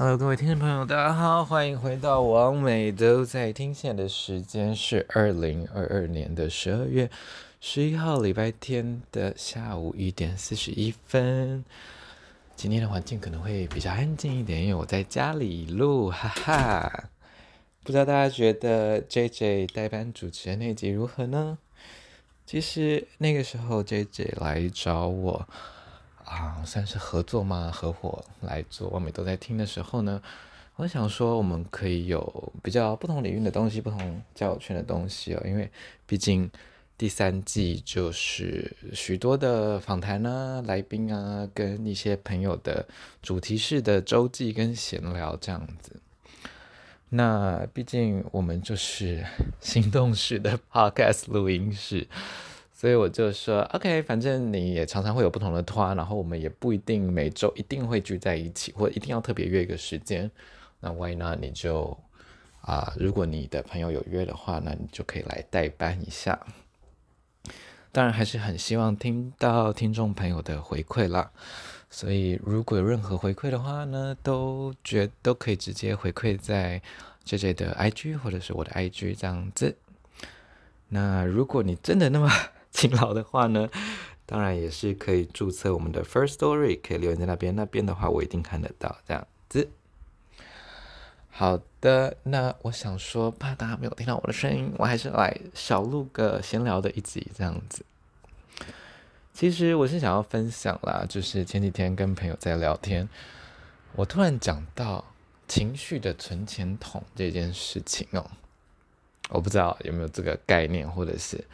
Hello，各位听众朋友，大家好，欢迎回到王美都在听。现在的时间是二零二二年的十二月十一号礼拜天的下午一点四十一分。今天的环境可能会比较安静一点，因为我在家里录，哈哈。不知道大家觉得 JJ 代班主持的那集如何呢？其实那个时候 JJ 来找我。啊，算是合作嘛，合伙来做。网美都在听的时候呢，我想说，我们可以有比较不同领域的东西，不同交友圈的东西哦。因为毕竟第三季就是许多的访谈啊、来宾啊，跟一些朋友的主题式的周记跟闲聊这样子。那毕竟我们就是行动式的 Podcast 录音室。所以我就说，OK，反正你也常常会有不同的团，然后我们也不一定每周一定会聚在一起，或一定要特别约一个时间。那 Why 呢你就啊、如果你的朋友有约的话，那你就可以来代班一下。当然，还是很希望听到听众朋友的回馈啦。所以如果有任何回馈的话呢，都觉都可以直接回馈在 JJ 的 IG 或者是我的 IG 这样子。那如果你真的那么勤劳的话呢，当然也是可以注册我们的 First Story，可以留言在那边。那边的话，我一定看得到。这样子，好的。那我想说，怕大家没有听到我的声音，我还是来小录个闲聊的一集，这样子。其实我是想要分享啦，就是前几天跟朋友在聊天，我突然讲到情绪的存钱筒这件事情哦，我不知道有没有这个概念，或者是。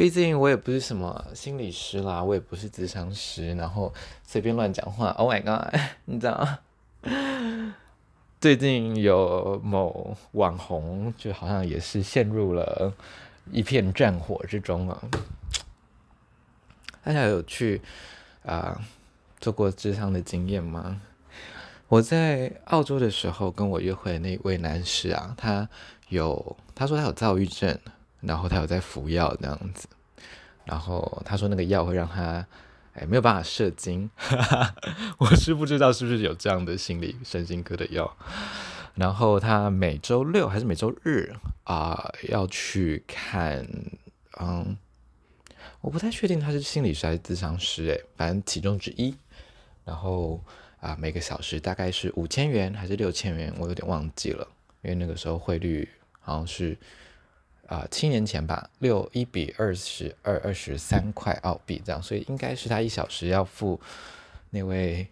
毕竟我也不是什么心理师啦，我也不是咨商师，然后随便乱讲话。Oh my god，你知道吗？最近有某网红，就好像也是陷入了一片战火之中啊。大家有去啊、做过智商的经验吗？我在澳洲的时候，跟我约会的那位男士啊，他有他说他有躁郁症。然后他有在服药这样子，然后他说那个药会让他，哎，没有办法射精，我是不知道是不是有这样的心理神经科的药。然后他每周六还是每周日啊、要去看，嗯，我不太确定他是心理师还是咨商师，哎，反正其中之一。然后啊、每个小时大概是五千元还是六千元，我有点忘记了，因为那个时候汇率好像是。啊、七年前吧，六一比二十二二十三块澳币这样，所以应该是他一小时要付那位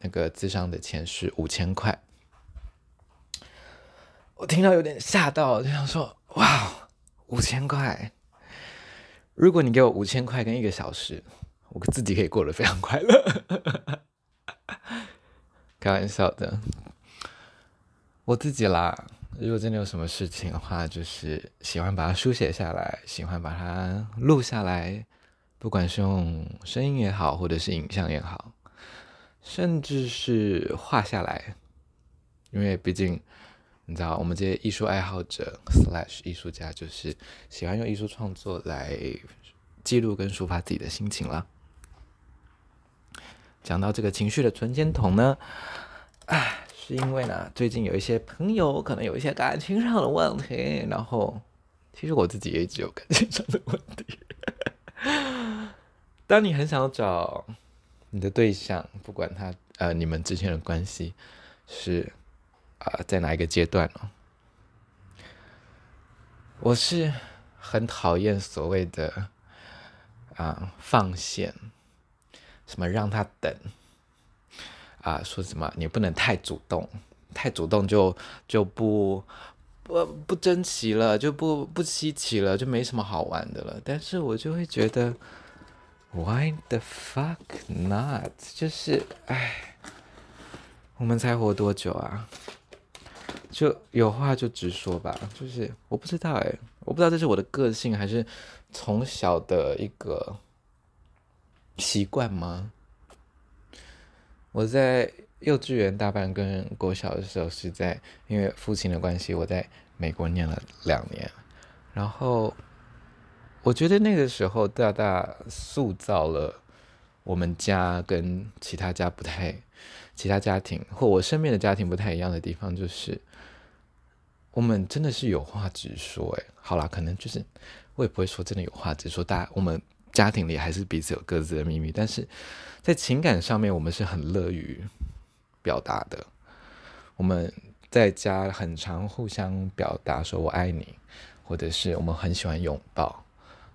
那个咨商的钱是五千块。我听到有点吓到，就想说哇，五千块！如果你给我五千块跟一个小时，我自己可以过得非常快乐。开玩笑的，我自己啦。如果真的有什么事情的话，就是喜欢把它书写下来，喜欢把它录下来，不管是用声音也好，或者是影像也好，甚至是画下来，因为毕竟你知道，我们这些艺术爱好者 slash 艺术家，就是喜欢用艺术创作来记录跟抒发自己的心情啦。讲到这个情绪的存钱筒呢，唉。是因为呢，最近有一些朋友可能有一些感情上的问题，然后其实我自己也一直有感情上的问题。当你很想找你的对象，不管他呃你们之间的关系是啊、在哪一个阶段哦，我是很讨厌所谓的啊、放线，什么让他等。啊，说什么你不能太主动，太主动就就不不不珍惜了，就不不稀奇了，就没什么好玩的了。但是我就会觉得，Why the fuck not？就是，哎，我们才活多久啊？就有话就直说吧。就是我不知道哎，我不知道这是我的个性还是从小的一个习惯吗？我在幼稚园大班跟国小的时候是在，因为父亲的关系，我在美国念了两年，然后我觉得那个时候大大塑造了我们家跟其他家不太、其他家庭或我身边的家庭不太一样的地方，就是我们真的是有话直说。哎，好啦，可能就是我也不会说真的有话直说，大家我们家庭里还是彼此有各自的秘密，但是在情感上面，我们是很乐于表达的。我们在家很常互相表达说“我爱你”，或者是我们很喜欢拥抱。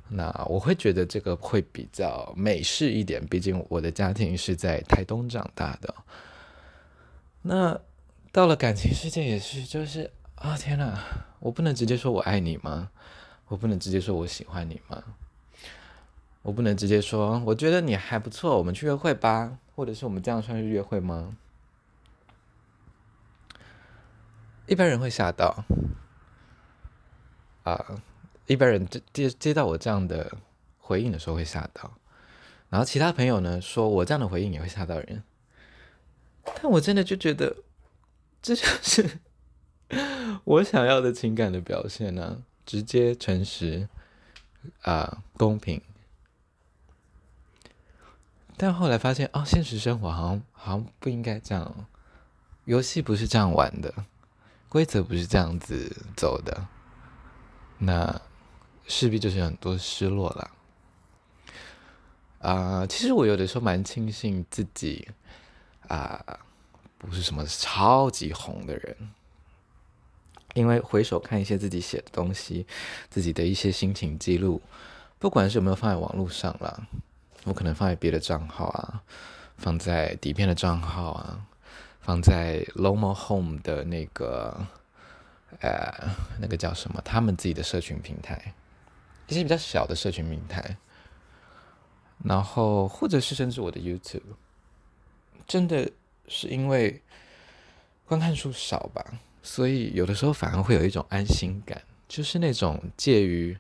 那我会觉得这个会比较美式一点，毕竟我的家庭是在台东长大的。那到了感情世界也是，就是啊、天哪，我不能直接说我爱你吗？我不能直接说我喜欢你吗？我不能直接说我觉得你还不错，我们去约会吧，或者是我们这样算是约会吗？一般人会吓到啊。一般人接接到我这样的回应的时候会吓到，然后其他朋友呢，说我这样的回应也会吓到人，但我真的就觉得这就是 我想要的情感的表现呢、直接、诚实啊、公平。但后来发现哦，现实生活好像好像不应该这样，游戏不是这样玩的，规则不是这样子走的，那。势必就是很多失落了，啊、其实我有的时候蛮庆幸自己啊、不是什么超级红的人，因为回首看一些自己写的东西，自己的一些心情记录，不管是有没有放在网络上了，我可能放在别的账号啊，放在底片的账号啊，放在 Lomo Home 的那个呃，那个叫什么，他们自己的社群平台。一些比较小的社群平台，然后或者是甚至我的 YouTube，真的是因为观看数少吧，所以有的时候反而会有一种安心感，就是那种介于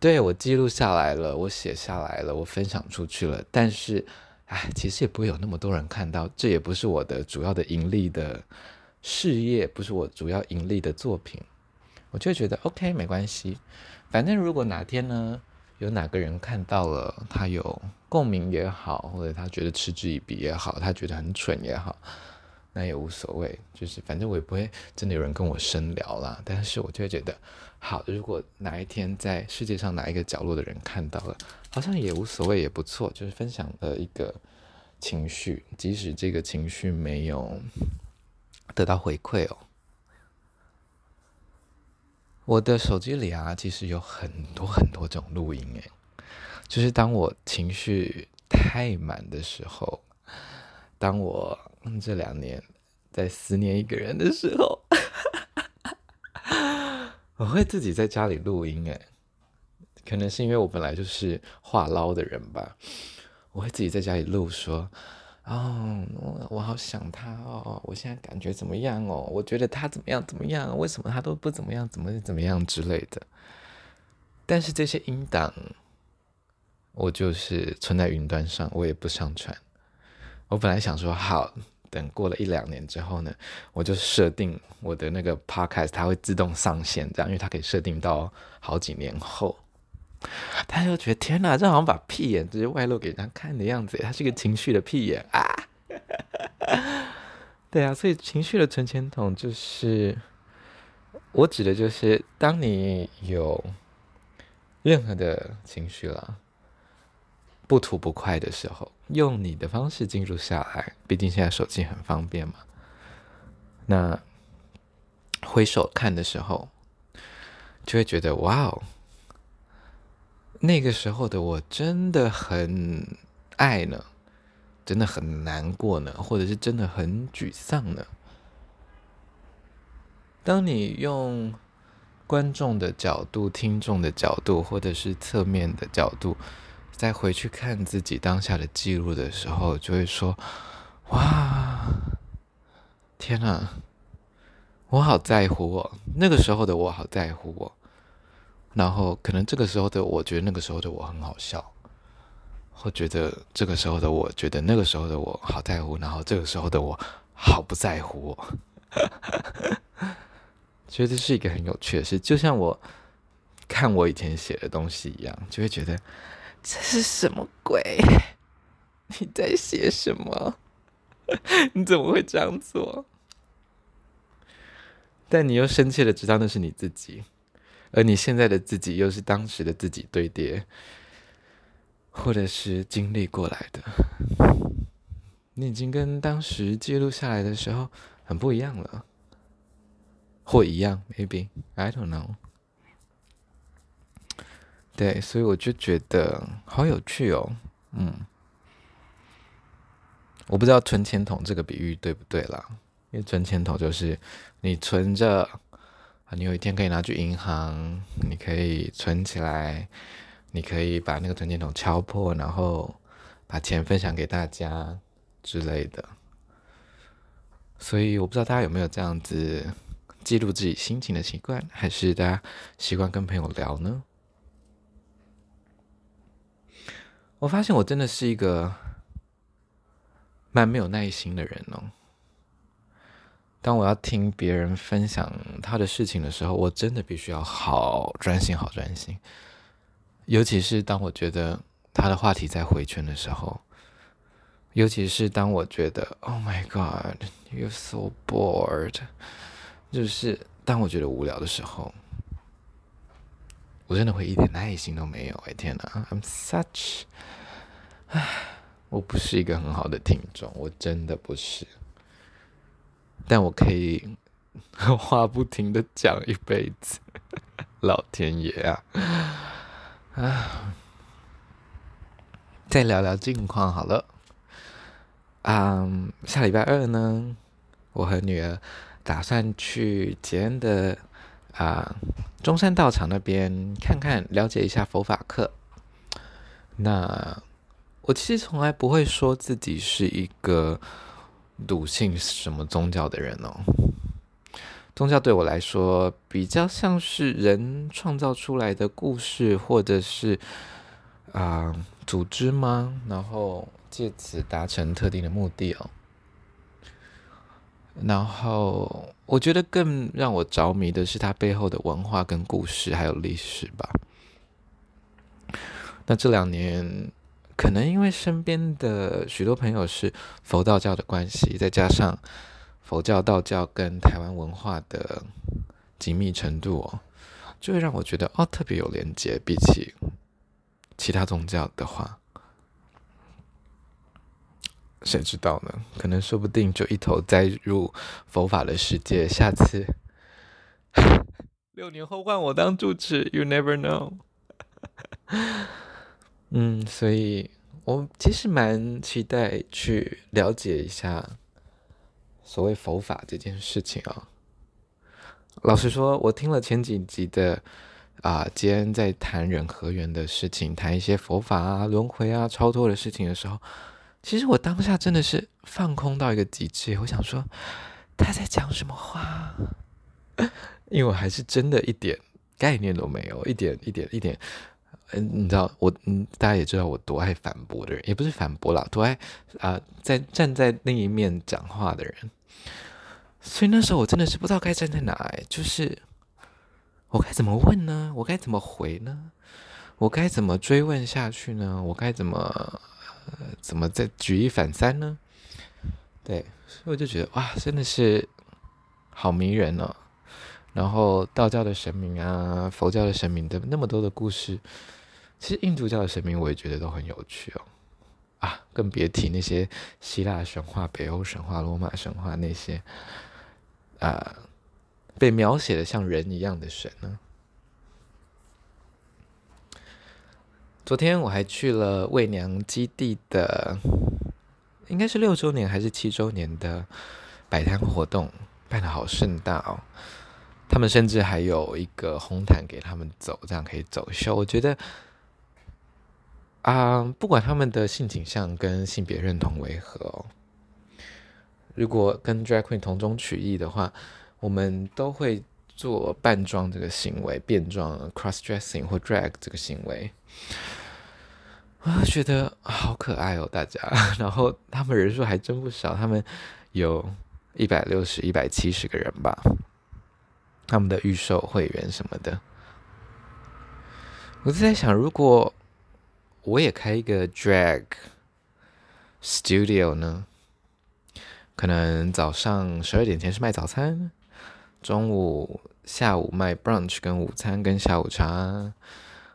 对我记录下来了，我写下来了，我分享出去了，但是哎，其实也不会有那么多人看到，这也不是我的主要的盈利的事业，不是我主要盈利的作品，我就觉得 OK，没关系。反正如果哪天呢，有哪个人看到了，他有共鸣也好，或者他觉得嗤之以鼻也好，他觉得很蠢也好，那也无所谓。就是反正我也不会真的有人跟我深聊啦。但是我就会觉得，好，如果哪一天在世界上哪一个角落的人看到了，好像也无所谓，也不错。就是分享的一个情绪，即使这个情绪没有得到回馈哦。我的手机里啊，其实有很多很多种录音诶，就是当我情绪太满的时候，当我这两年在思念一个人的时候，我会自己在家里录音诶，可能是因为我本来就是话唠的人吧，我会自己在家里录说。哦，我我好想他哦！我现在感觉怎么样哦？我觉得他怎么样怎么样？为什么他都不怎么样？怎么怎么样之类的？但是这些音档，我就是存在云端上，我也不上传。我本来想说，好，等过了一两年之后呢，我就设定我的那个 podcast，它会自动上线，这样，因为它可以设定到好几年后。他就觉得天哪，这好像把屁眼直接外露给人家看的样子，他是一个情绪的屁眼啊！对啊，所以情绪的存钱筒就是我指的就是，当你有任何的情绪了，不吐不快的时候，用你的方式记录下来。毕竟现在手机很方便嘛。那回首看的时候，就会觉得哇哦。那个时候的我真的很爱呢，真的很难过呢，或者是真的很沮丧呢。当你用观众的角度、听众的角度，或者是侧面的角度，再回去看自己当下的记录的时候，就会说：“哇，天哪，我好在乎我，那个时候的我好在乎我。”然后可能这个时候的我觉得那个时候的我很好笑，或觉得这个时候的我觉得那个时候的我好在乎，然后这个时候的我好不在乎我，觉得这是一个很有趣的事，就像我看我以前写的东西一样，就会觉得这是什么鬼？你在写什么？你怎么会这样做？但你又深切的知道那是你自己，而你现在的自己又是当时的自己堆叠，或者是经历过来的。你已经跟当时记录下来的时候很不一样了，或一样，maybe I don't know。对，所以我就觉得好有趣哦，嗯，我不知道存钱筒这个比喻对不对啦，因为存钱筒就是你存着，你有一天可以拿去银行，你可以存起来，你可以把那个存钱筒敲破，然后把钱分享给大家之类的。所以我不知道大家有没有这样子记录自己心情的习惯，还是大家习惯跟朋友聊呢？我发现我真的是一个蛮没有耐心的人哦。当我要听别人分享他的事情的时候，我真的必须要好专心、好专心。尤其是当我觉得他的话题在回圈的时候，尤其是当我觉得 “Oh my God, you're so bored”，就是当我觉得无聊的时候。我真的会一点耐心都没有，哎天哪！I'm such，唉，我不是一个很好的听众，我真的不是。但我可以话不停的讲一辈子，老天爷啊！啊，再聊聊近况好了。嗯，下礼拜二呢，我和女儿打算去捷恩的。啊，中山道场那边看看，了解一下佛法课。那我其实从来不会说自己是一个笃信什么宗教的人哦。宗教对我来说，比较像是人创造出来的故事，或者是啊组织吗？然后借此达成特定的目的哦。然后，我觉得更让我着迷的是它背后的文化跟故事，还有历史吧。那这两年，可能因为身边的许多朋友是佛道教的关系，再加上佛教、道教跟台湾文化的紧密程度哦，就会让我觉得哦，特别有连接，比起其他宗教的话。谁知道呢？可能说不定就一头栽入佛法的世界。下次 六年后换我当住持，You never know。嗯，所以我其实蛮期待去了解一下所谓佛法这件事情啊、老实说，我听了前几集的啊，杰恩在谈人和缘的事情，谈一些佛法啊、轮回啊、超脱的事情的时候。其实我当下真的是放空到一个极致，我想说他在讲什么话，因为我还是真的一点概念都没有，一点一点一点，嗯，你知道我，嗯，大家也知道我多爱反驳的人，也不是反驳啦，多爱啊、在站在另一面讲话的人，所以那时候我真的是不知道该站在哪，就是我该怎么问呢？我该怎么回呢？我该怎么追问下去呢？我该怎么？怎么再举一反三呢？对，所以我就觉得哇，真的是好迷人哦。然后道教的神明啊，佛教的神明的那么多的故事，其实印度教的神明我也觉得都很有趣哦。啊，更别提那些希腊神话、北欧神话、罗马神话那些啊，被描写的像人一样的神呢。昨天我还去了伪娘基地的，应该是六周年还是七周年的摆摊活动，办的好盛大哦。他们甚至还有一个红毯给他们走，这样可以走秀。我觉得啊、不管他们的性倾向跟性别认同为何，如果跟 drag queen 同中取义的话，我们都会做扮装这个行为、变装 cross dressing 或 drag 这个行为。我觉得好可爱哦，大家。然后他们人数还真不少，他们有一百六十、一百七十个人吧。他们的预售会员什么的，我就在想，如果我也开一个 drag studio 呢？可能早上十二点前是卖早餐，中午、下午卖 brunch 跟午餐跟下午茶，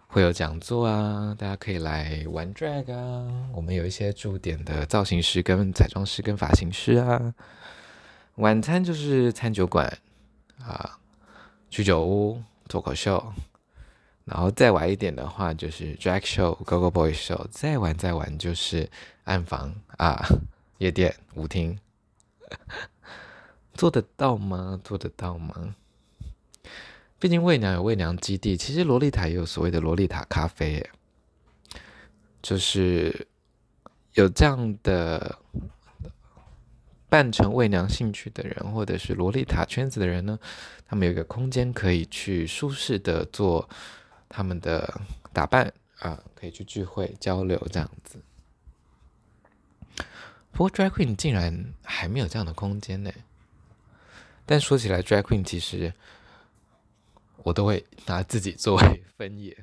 会有讲座啊，大家可以来玩 drag 啊。我们有一些驻点的造型师跟彩妆师跟发型师啊。晚餐就是餐酒馆啊，居酒屋、脱口秀。然后再晚一点的话，就是 drag show、Go Go Boy show。再晚再晚就是暗房啊、夜店、舞厅。做得到吗？做得到吗？毕竟伪娘有伪娘基地，其实萝莉塔也有所谓的萝莉塔咖啡，就是有这样的扮成伪娘兴趣的人，或者是萝莉塔圈子的人呢，他们有一个空间可以去舒适的做。他们的打扮啊，可以去聚会交流这样子。不过 Drag Queen 竟然还没有这样的空间呢。但说起来，Drag Queen 其实我都会拿自己作为 分野。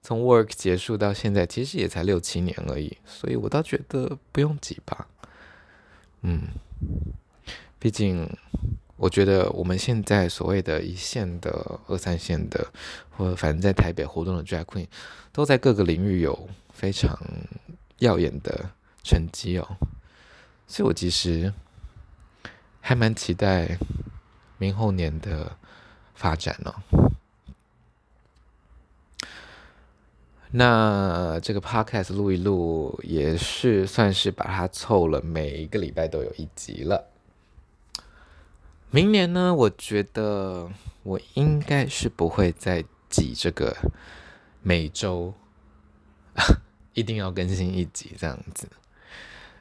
从 Work 结束到现在，其实也才六七年而已，所以我倒觉得不用急吧。嗯，毕竟。我觉得我们现在所谓的一线的、二三线的，或者反正在台北活动的 Drag Queen，都在各个领域有非常耀眼的成绩哦。所以我其实还蛮期待明后年的发展哦。那这个 Podcast 录一录，也是算是把它凑了，每一个礼拜都有一集了。明年呢，我觉得我应该是不会再挤这个每周 一定要更新一集这样子。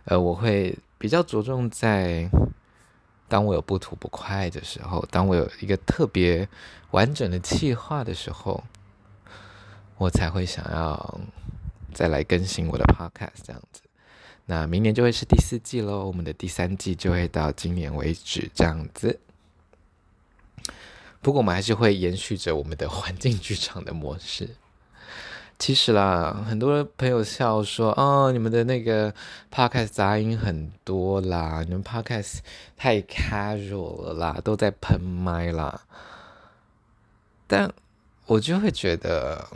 呃，我会比较着重在当我有不吐不快的时候，当我有一个特别完整的计划的时候，我才会想要再来更新我的 podcast 这样子。那明年就会是第四季喽，我们的第三季就会到今年为止这样子。不过我们还是会延续着我们的环境剧场的模式。其实啦，很多朋友笑说：“哦，你们的那个 podcast 杂音很多啦，你们 podcast 太 casual 了啦，都在喷麦啦。”但我就会觉得，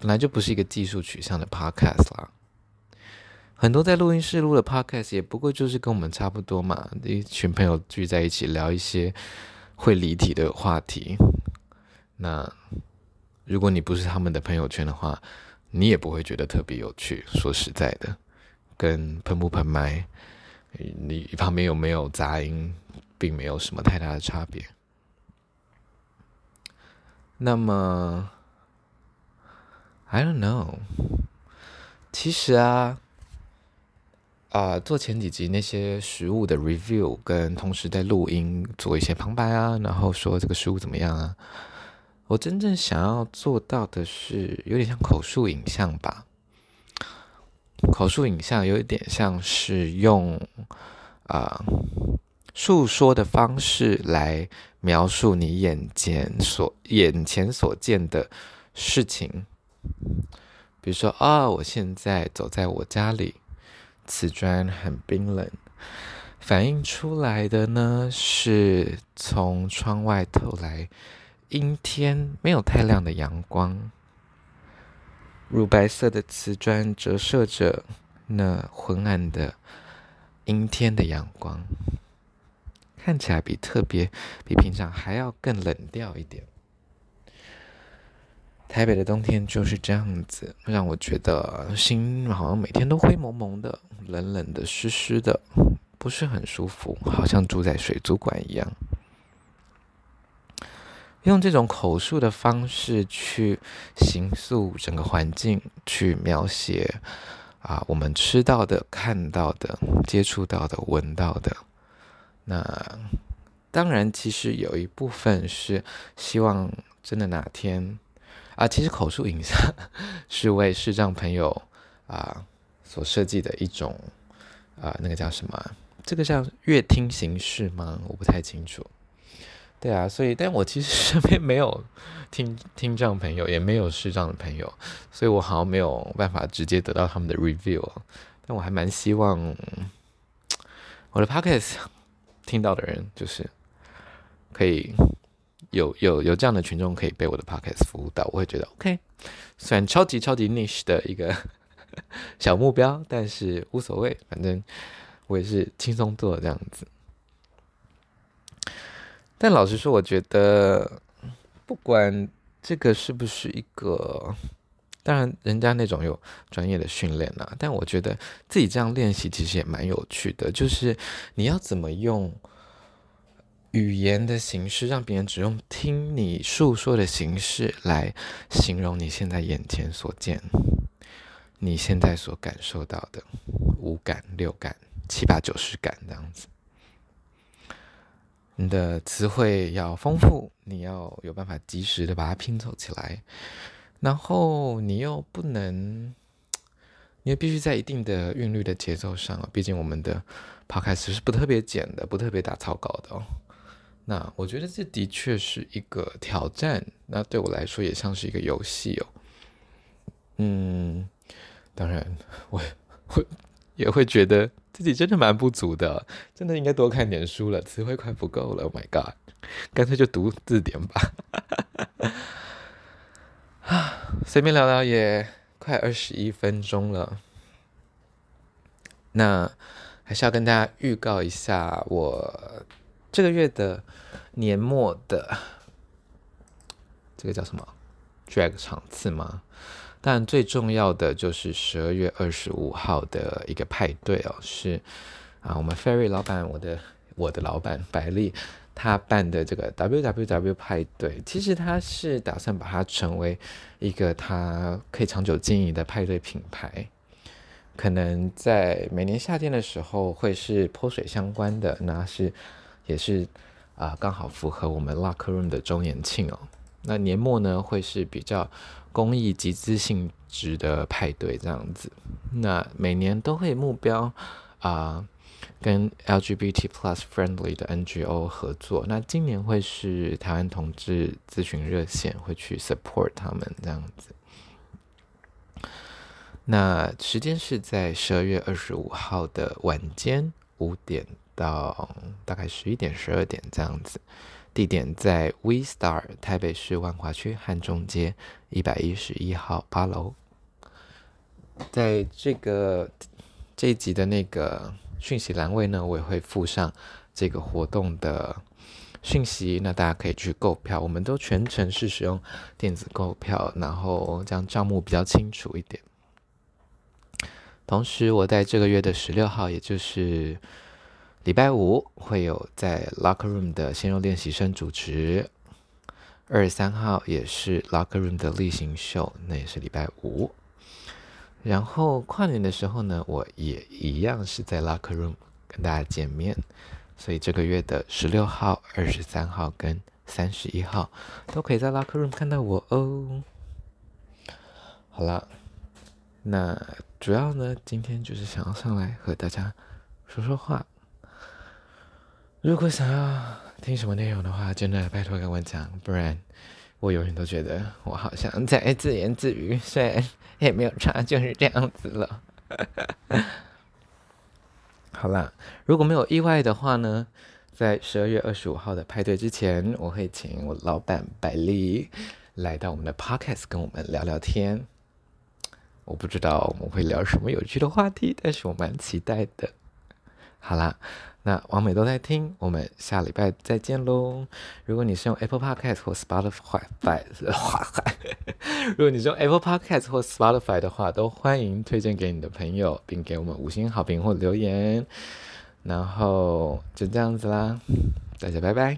本来就不是一个技术取向的 podcast 啦。很多在录音室录的 podcast 也不过就是跟我们差不多嘛，一群朋友聚在一起聊一些会离题的话题。那如果你不是他们的朋友圈的话，你也不会觉得特别有趣。说实在的，跟喷不喷麦，你旁边有没有杂音，并没有什么太大的差别。那么，I don't know，其实啊。啊、做前几集那些食物的 review，跟同时在录音做一些旁白啊，然后说这个食物怎么样啊。我真正想要做到的是有点像口述影像吧。口述影像有一点像是用啊、呃、说的方式来描述你眼前所眼前所见的事情。比如说啊、我现在走在我家里。瓷砖很冰冷，反映出来的呢是从窗外透来阴天，没有太亮的阳光。乳白色的瓷砖折射着那昏暗的阴天的阳光，看起来比特别比平常还要更冷调一点。台北的冬天就是这样子，让我觉得心好像每天都灰蒙蒙的、冷冷的、湿湿的，不是很舒服，好像住在水族馆一样。用这种口述的方式去形塑整个环境，去描写啊，我们吃到的、看到的、接触到的、闻到的。那当然，其实有一部分是希望真的哪天。啊，其实口述影像 是为视障朋友啊所设计的一种啊，那个叫什么？这个叫乐听形式吗？我不太清楚。对啊，所以但我其实身边没有听听障朋友，也没有视障的朋友，所以我好像没有办法直接得到他们的 review。但我还蛮希望，我的 podcast 听到的人，就是可以有有有这样的群众可以被我的 podcast 服务到，我会觉得 OK。虽然超级超级 niche 的一个 小目标，但是无所谓，反正我也是轻松做这样子。但老实说，我觉得不管这个是不是一个，当然人家那种有专业的训练啊，但我觉得自己这样练习其实也蛮有趣的。就是你要怎么用语言的形式，让别人只用听你诉说的形式来形容你现在眼前所见，你现在所感受到的五感、六感、七八九十感这样子。你的词汇要丰富，你要有办法及时的把它拼凑起来，然后你又不能，你又必须在一定的韵律的节奏上，毕竟我们的 podcast 是不特别剪的，不特别打草稿的哦。那我觉得这的确是一个挑战，那对我来说也像是一个游戏哦。嗯，当然 我我也会觉得。自己真的蛮不足的，真的应该多看点书了，词汇快不够了。Oh my god，干脆就读字典吧。啊，随便聊聊也快二十一分钟了。那还是要跟大家预告一下，我这个月的年末的这个叫什么 drag 场次吗？但最重要的就是十二月二十五号的一个派对哦，是啊，我们 Fairy 老板，我的我的老板百丽，他办的这个 WWW 派对，其实他是打算把它成为一个他可以长久经营的派对品牌，可能在每年夏天的时候会是泼水相关的，那是也是啊，刚好符合我们 Locker Room 的周年庆哦。那年末呢，会是比较公益集资性质的派对这样子。那每年都会目标啊、跟 LGBT plus friendly 的 NGO 合作。那今年会是台湾同志咨询热线会去 support 他们这样子。那时间是在十二月二十五号的晚间五点到大概十一点、十二点这样子。地点在 V Star 台北市万华区汉中街一百一十一号八楼。在这个这一集的那个讯息栏位呢，我也会附上这个活动的讯息，那大家可以去购票。我们都全程是使用电子购票，然后这样账目比较清楚一点。同时，我在这个月的十六号，也就是。礼拜五会有在 Locker Room 的鲜肉练习生主持，二十三号也是 Locker Room 的例行秀，那也是礼拜五。然后跨年的时候呢，我也一样是在 Locker Room 跟大家见面，所以这个月的十六号、二十三号跟三十一号都可以在 Locker Room 看到我哦。好了，那主要呢，今天就是想要上来和大家说说话。如果想要听什么内容的话，真的拜托跟我讲，不然我永远都觉得我好像在自言自语，虽然也没有差，就是这样子了。好啦，如果没有意外的话呢，在十二月二十五号的派对之前，我会请我老板百丽来到我们的 Podcast 跟我们聊聊天。我不知道我们会聊什么有趣的话题，但是我蛮期待的。好啦。那王美都在听，我们下礼拜再见喽。如果你是用 Apple Podcast 或 Spotify 的话，如果你是用 Apple Podcast 或 Spotify 的话，都欢迎推荐给你的朋友，并给我们五星好评或留言。然后就这样子啦，大家拜拜。